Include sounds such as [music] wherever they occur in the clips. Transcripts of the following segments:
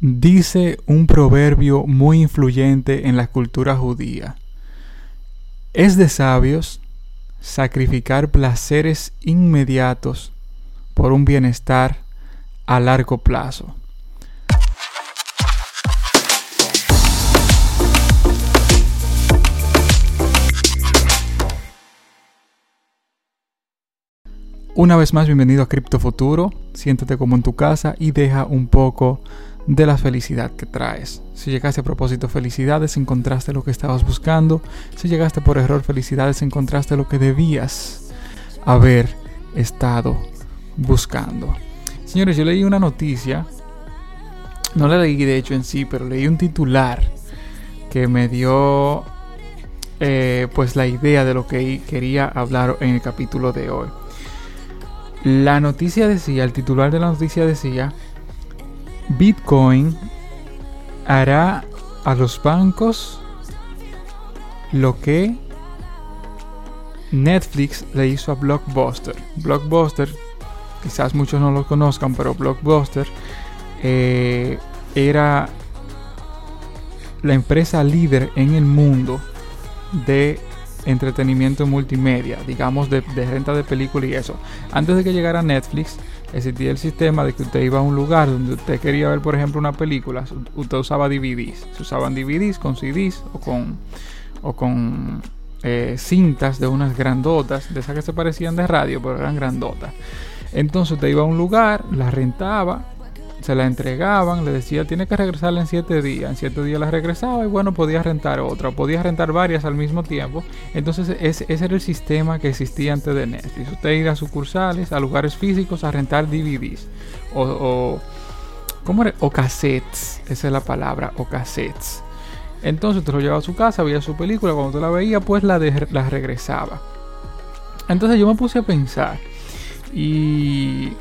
Dice un proverbio muy influyente en la cultura judía. Es de sabios sacrificar placeres inmediatos por un bienestar a largo plazo. Una vez más, bienvenido a Cripto Futuro. Siéntate como en tu casa y deja un poco de la felicidad que traes. Si llegaste a propósito, felicidades, encontraste lo que estabas buscando. Si llegaste por error, felicidades, encontraste lo que debías haber estado buscando. Señores, yo leí una noticia, no la leí de hecho en sí, pero leí un titular que me dio eh, pues la idea de lo que quería hablar en el capítulo de hoy. La noticia decía, el titular de la noticia decía, Bitcoin hará a los bancos lo que Netflix le hizo a Blockbuster. Blockbuster, quizás muchos no lo conozcan, pero Blockbuster eh, era la empresa líder en el mundo de entretenimiento multimedia, digamos de, renta de películas y eso. Antes de que llegara Netflix, existía el sistema de que usted iba a un lugar donde usted quería ver, por ejemplo, una película, usted usaba DVDs. Se usaban DVDs con CDs o con, o con eh, cintas de unas grandotas, de esas que se parecían de radio, pero eran grandotas. Entonces usted iba a un lugar, la rentaba se la entregaban, le decía tiene que regresarla en siete días, en siete días la regresaba y bueno, podía rentar otra, podía rentar varias al mismo tiempo. Entonces ese, era el sistema que existía antes de Netflix. Usted iba a sucursales, a lugares físicos a rentar DVDs o, ¿cómo era? O cassettes, esa es la palabra, o cassettes. Entonces usted lo llevaba a su casa, veía su película, cuando usted la veía pues la, la regresaba. Entonces yo me puse a pensar y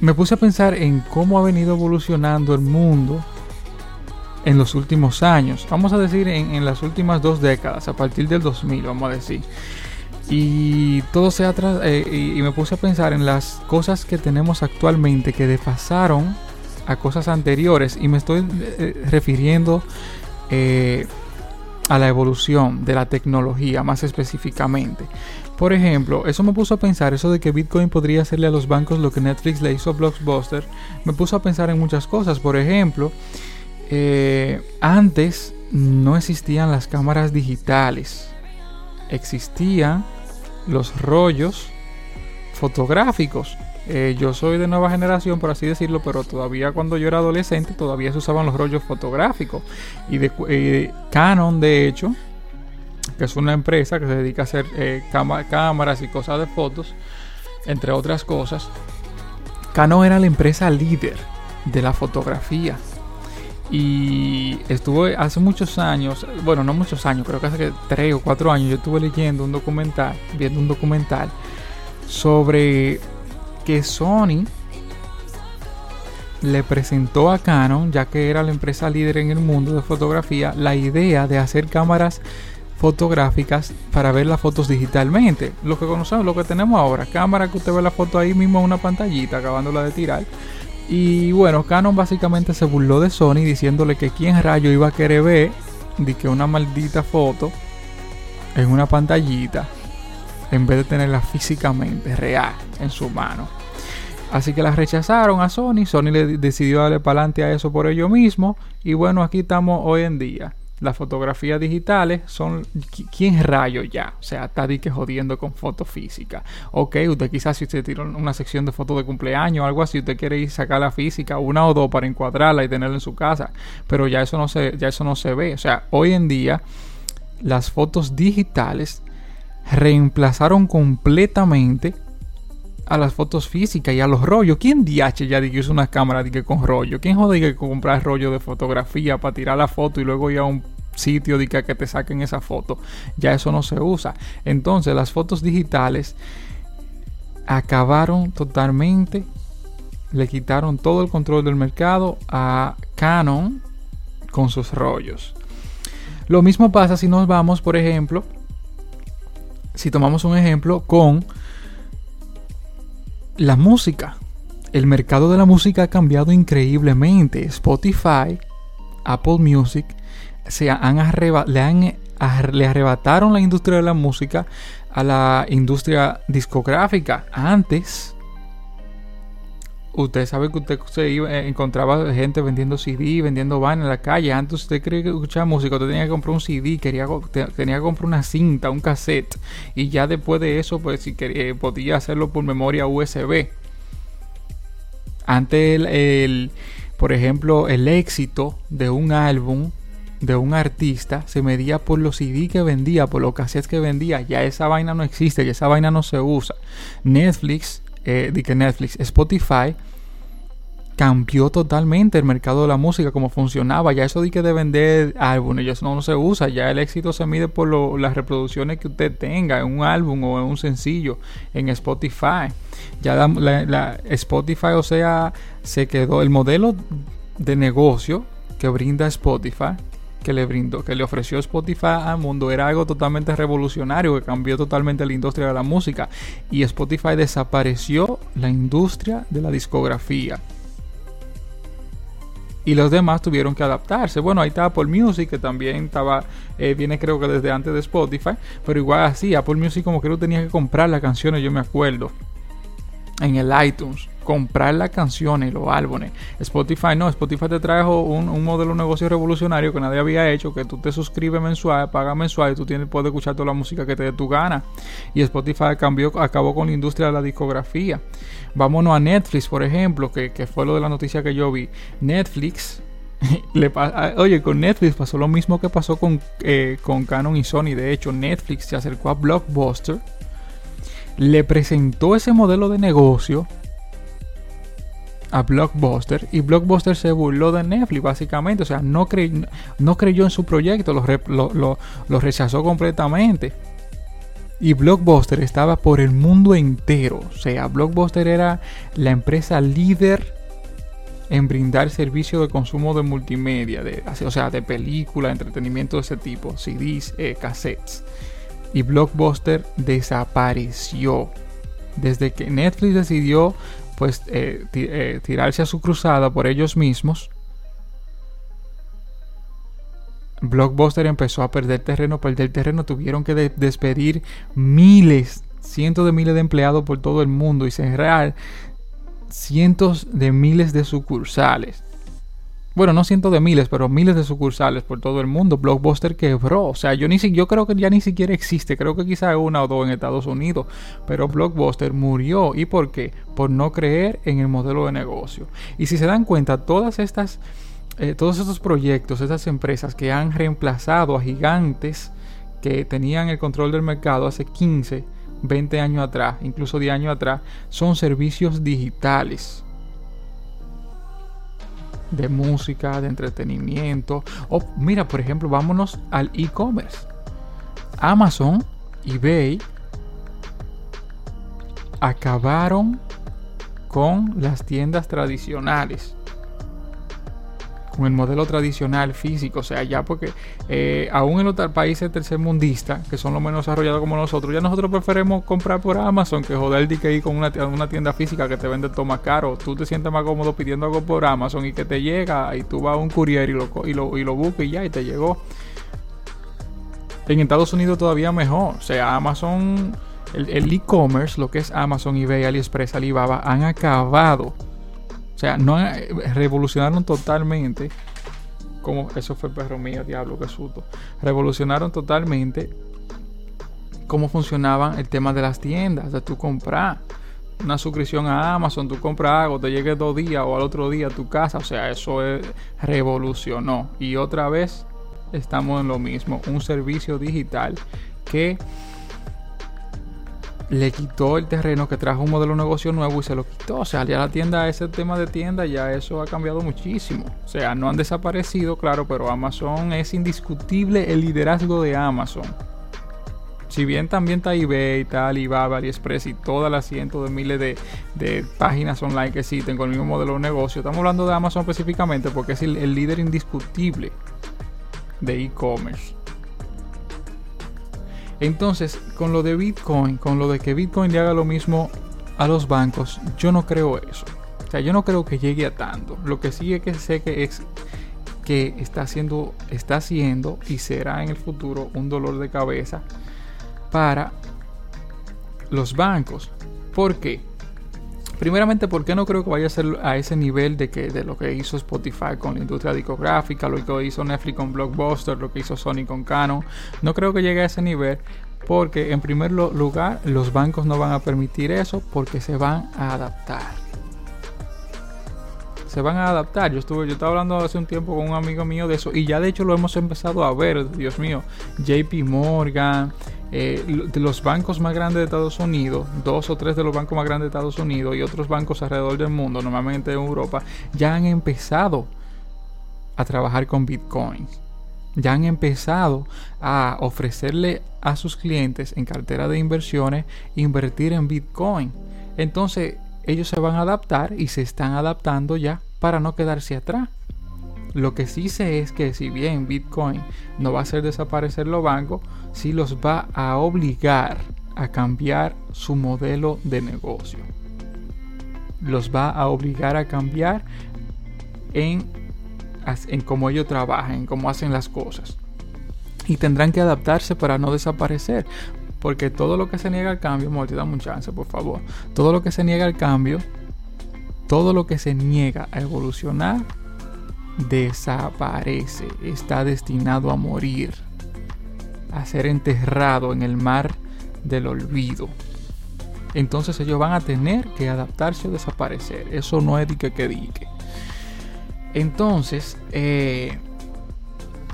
me puse a pensar en cómo ha venido evolucionando el mundo en los últimos años. Vamos a decir en, las últimas dos décadas, a partir del 2000, vamos a decir. Y todo se atrás eh, y, me puse a pensar en las cosas que tenemos actualmente que desfasaron a cosas anteriores. Y me estoy eh, refiriendo eh, a la evolución de la tecnología más específicamente. Por ejemplo, eso me puso a pensar, eso de que Bitcoin podría hacerle a los bancos lo que Netflix le hizo a Blockbuster, me puso a pensar en muchas cosas. Por ejemplo, eh, antes no existían las cámaras digitales, existían los rollos fotográficos. Eh, yo soy de nueva generación, por así decirlo, pero todavía cuando yo era adolescente todavía se usaban los rollos fotográficos. Y de, eh, Canon, de hecho, que es una empresa que se dedica a hacer eh, cámaras y cosas de fotos, entre otras cosas. Canon era la empresa líder de la fotografía. Y estuvo hace muchos años, bueno, no muchos años, creo que hace tres o cuatro años, yo estuve leyendo un documental, viendo un documental sobre que Sony le presentó a Canon, ya que era la empresa líder en el mundo de fotografía, la idea de hacer cámaras fotográficas para ver las fotos digitalmente. Lo que conocemos, lo que tenemos ahora, cámara que usted ve la foto ahí mismo en una pantallita, acabándola de tirar. Y bueno, Canon básicamente se burló de Sony diciéndole que quién rayo iba a querer ver de que una maldita foto en una pantallita en vez de tenerla físicamente real en su mano. Así que la rechazaron a Sony, Sony le decidió darle para adelante a eso por ello mismo y bueno, aquí estamos hoy en día. Las fotografías digitales son quién rayo ya o sea está que jodiendo con fotos físicas ok usted quizás si usted tira una sección de fotos de cumpleaños o algo así usted quiere ir a sacar la física una o dos para encuadrarla y tenerla en su casa pero ya eso no se ya eso no se ve. O sea hoy en día las fotos digitales reemplazaron completamente a las fotos físicas y a los rollos. ¿Quién DH ya que usa una cámara que con rollo? ¿Quién jode que comprar rollo de fotografía para tirar la foto y luego ir a un sitio de que, que te saquen esa foto? Ya eso no se usa. Entonces las fotos digitales acabaron totalmente, le quitaron todo el control del mercado a Canon con sus rollos. Lo mismo pasa si nos vamos, por ejemplo, si tomamos un ejemplo con la música. el mercado de la música ha cambiado increíblemente. Spotify, Apple Music, se han le, arrebataron la industria de la música a la industria discográfica. Antes, usted sabe que usted se iba, eh, encontraba gente vendiendo CD, vendiendo van en la calle. Antes usted quería escuchar música, usted tenía que comprar un CD, quería, tenía que comprar una cinta, un cassette. Y ya después de eso, pues si quería, podía hacerlo por memoria USB. Antes, el, por ejemplo, el éxito de un álbum de un artista se medía por los CD que vendía, por los cassettes que vendía. Ya esa vaina no existe, ya esa vaina no se usa. Netflix, eh, que Netflix, Spotify cambió totalmente el mercado de la música, como funcionaba. Ya eso de que de vender álbumes, ya eso no, se usa. Ya el éxito se mide por las reproducciones que usted tenga en un álbum o en un sencillo en Spotify. Ya la, Spotify, o sea, se quedó el modelo de negocio que brinda Spotify que le brindó, que le ofreció Spotify al mundo. Era algo totalmente revolucionario que cambió totalmente la industria de la música. Y Spotify desapareció la industria de la discografía. Y los demás tuvieron que adaptarse. Bueno, ahí está Apple Music, que también estaba, eh, viene creo que desde antes de Spotify, pero igual así, Apple Music como que no tenía que comprar las canciones, yo me acuerdo, en el iTunes comprar las canciones, los álbumes. Spotify no, Spotify te trajo un, modelo de negocio revolucionario que nadie había hecho, que tú te suscribes mensual, pagas mensual y tú tienes, puedes escuchar toda la música que te dé tu gana. Y Spotify cambió, acabó con la industria de la discografía. Vámonos a Netflix, por ejemplo, que, fue lo de la noticia que yo vi. Netflix [laughs] le oye, con Netflix pasó lo mismo que pasó con, eh, con Canon y Sony. De hecho, Netflix se acercó a Blockbuster, le presentó ese modelo de negocio a Blockbuster y Blockbuster se burló de Netflix básicamente, o sea, no, creyó en su proyecto, lo, rechazó completamente. Y Blockbuster estaba por el mundo entero, o sea, Blockbuster era la empresa líder en brindar servicio de consumo de multimedia, o sea, de película, entretenimiento de ese tipo, CDs, eh, cassettes. Y Blockbuster desapareció. Desde que Netflix decidió pues eh, eh, tirarse a su cruzada por ellos mismos, Blockbuster empezó a perder terreno, perder terreno, tuvieron que despedir miles, cientos de miles de empleados por todo el mundo y cerrar cientos de miles de sucursales bueno, no cientos de miles, pero miles de sucursales por todo el mundo. Blockbuster quebró. O sea, yo, ni, yo creo que ya ni siquiera existe. Creo que quizá una o dos en Estados Unidos. Pero Blockbuster murió. ¿Y por qué? Por no creer en el modelo de negocio. Y si se dan cuenta, todas estas, eh, todos estos proyectos, estas empresas que han reemplazado a gigantes que tenían el control del mercado hace 15, 20 años atrás, incluso 10 años atrás, son servicios digitales de música, de entretenimiento. O mira, por ejemplo, vámonos al e-commerce. Amazon, eBay acabaron con las tiendas tradicionales con el modelo tradicional físico. O sea, ya porque eh, aún en los países tercermundistas, que son los menos desarrollados como nosotros, ya nosotros preferimos comprar por Amazon que joder de que ir con una, una tienda física que te vende todo más caro. Tú te sientes más cómodo pidiendo algo por Amazon y que te llega y tú vas a un courier y lo, y lo, y lo buscas y ya y te llegó. En Estados Unidos todavía mejor. O sea, Amazon, el e-commerce, lo que es Amazon, eBay, AliExpress, Alibaba, han acabado o sea, no eh, revolucionaron totalmente. Como eso fue perro mío, diablo, qué susto. Revolucionaron totalmente cómo funcionaban el tema de las tiendas. De tú comprar una suscripción a Amazon, tú compras algo, te llegue dos días o al otro día a tu casa. O sea, eso revolucionó. Y otra vez estamos en lo mismo. Un servicio digital que le quitó el terreno que trajo un modelo de negocio nuevo y se lo quitó. O sea, ya la tienda, ese tema de tienda, ya eso ha cambiado muchísimo. O sea, no han desaparecido, claro, pero Amazon es indiscutible el liderazgo de Amazon. Si bien también está eBay, está Alibaba, AliExpress y todas las cientos de miles de, de, páginas online que existen con el mismo modelo de negocio, estamos hablando de Amazon específicamente porque es el líder indiscutible de e-commerce. Entonces, con lo de Bitcoin, con lo de que Bitcoin le haga lo mismo a los bancos, yo no creo eso. O sea, yo no creo que llegue a tanto. Lo que sí que sé que es que está haciendo, está haciendo y será en el futuro un dolor de cabeza para los bancos. ¿Por qué? Primeramente, porque no creo que vaya a ser a ese nivel de, que, de lo que hizo Spotify con la industria discográfica, lo que hizo Netflix con Blockbuster, lo que hizo Sony con Canon. No creo que llegue a ese nivel porque en primer lugar los bancos no van a permitir eso porque se van a adaptar. Se van a adaptar. Yo estuve, yo estaba hablando hace un tiempo con un amigo mío de eso y ya de hecho lo hemos empezado a ver. Dios mío, JP Morgan, eh, de los bancos más grandes de Estados Unidos, dos o tres de los bancos más grandes de Estados Unidos y otros bancos alrededor del mundo, normalmente en Europa, ya han empezado a trabajar con bitcoins. Ya han empezado a ofrecerle a sus clientes en cartera de inversiones invertir en bitcoin. Entonces ellos se van a adaptar y se están adaptando ya para no quedarse atrás. Lo que sí sé es que si bien Bitcoin no va a hacer desaparecer los bancos, sí los va a obligar a cambiar su modelo de negocio. Los va a obligar a cambiar en, cómo ellos trabajan, en cómo hacen las cosas. Y tendrán que adaptarse para no desaparecer. Porque todo lo que se niega al cambio, Morty, dame un chance, por favor. Todo lo que se niega al cambio, todo lo que se niega a evolucionar, desaparece, está destinado a morir, a ser enterrado en el mar del olvido. Entonces ellos van a tener que adaptarse o desaparecer. Eso no es dique que dique. Entonces, eh,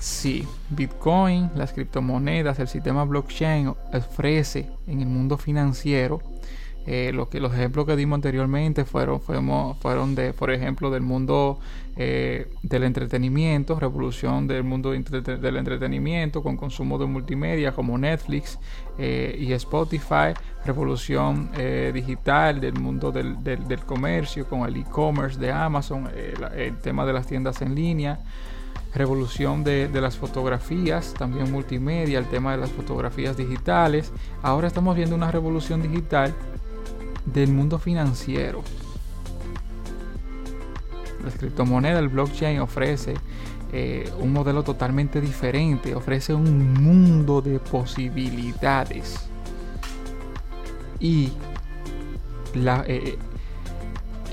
sí, Bitcoin, las criptomonedas, el sistema blockchain ofrece en el mundo financiero eh, lo que, los ejemplos que dimos anteriormente fueron, fueron, fueron de, por ejemplo, del mundo eh, del entretenimiento, revolución del mundo del entretenimiento con consumo de multimedia como Netflix eh, y Spotify, revolución digital del mundo del, del, comercio con el e-commerce de Amazon, el tema de las tiendas en línea revolución de, de, las fotografías, también multimedia, el tema de las fotografías digitales. Ahora estamos viendo una revolución digital del mundo financiero. La criptomoneda, el blockchain ofrece eh, un modelo totalmente diferente, ofrece un mundo de posibilidades. Y eh,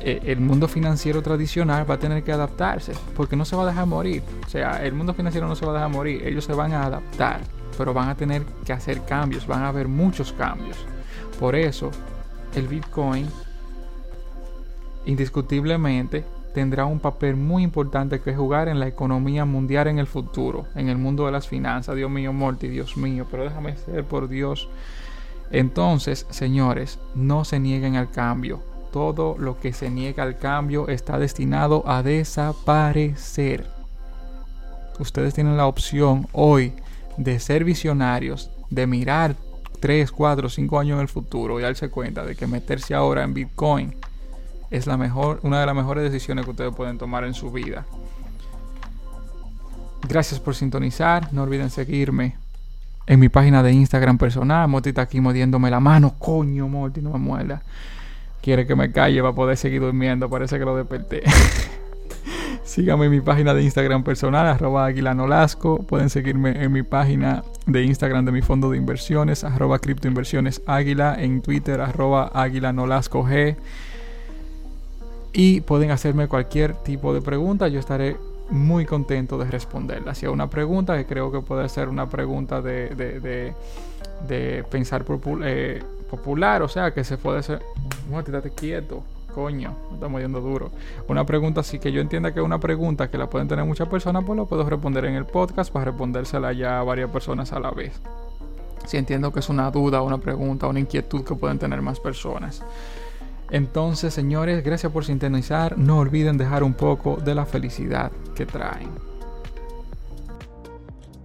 eh, el mundo financiero tradicional va a tener que adaptarse, porque no se va a dejar morir. O sea, el mundo financiero no se va a dejar morir, ellos se van a adaptar, pero van a tener que hacer cambios, van a haber muchos cambios. Por eso el Bitcoin indiscutiblemente tendrá un papel muy importante que jugar en la economía mundial en el futuro, en el mundo de las finanzas. Dios mío, Morty, Dios mío, pero déjame ser por Dios. Entonces, señores, no se nieguen al cambio. Todo lo que se niega al cambio está destinado a desaparecer. Ustedes tienen la opción hoy de ser visionarios, de mirar 3, 4, 5 años en el futuro y darse cuenta de que meterse ahora en Bitcoin es la mejor, una de las mejores decisiones que ustedes pueden tomar en su vida. Gracias por sintonizar. No olviden seguirme en mi página de Instagram personal. Morty está aquí modiéndome la mano. Coño, Morty, no me muela. Quiere que me calle para poder seguir durmiendo. Parece que lo desperté. [laughs] Síganme en mi página de Instagram personal, arroba aguilanolasco. Pueden seguirme en mi página de Instagram de mi fondo de inversiones, arroba criptoinversiones águila. En Twitter, arroba aguilanolasco G. Y pueden hacerme cualquier tipo de pregunta. Yo estaré muy contento de responderla. Si hay una pregunta que creo que puede ser una pregunta de, de, de, pensar eh, popular, o sea, que se puede hacer... Muérdate quieto. Coño, me estamos yendo duro. Una pregunta así que yo entienda que es una pregunta que la pueden tener muchas personas, pues lo puedo responder en el podcast para respondérsela ya a varias personas a la vez. Si entiendo que es una duda, una pregunta, una inquietud que pueden tener más personas. Entonces, señores, gracias por sintonizar. No olviden dejar un poco de la felicidad que traen.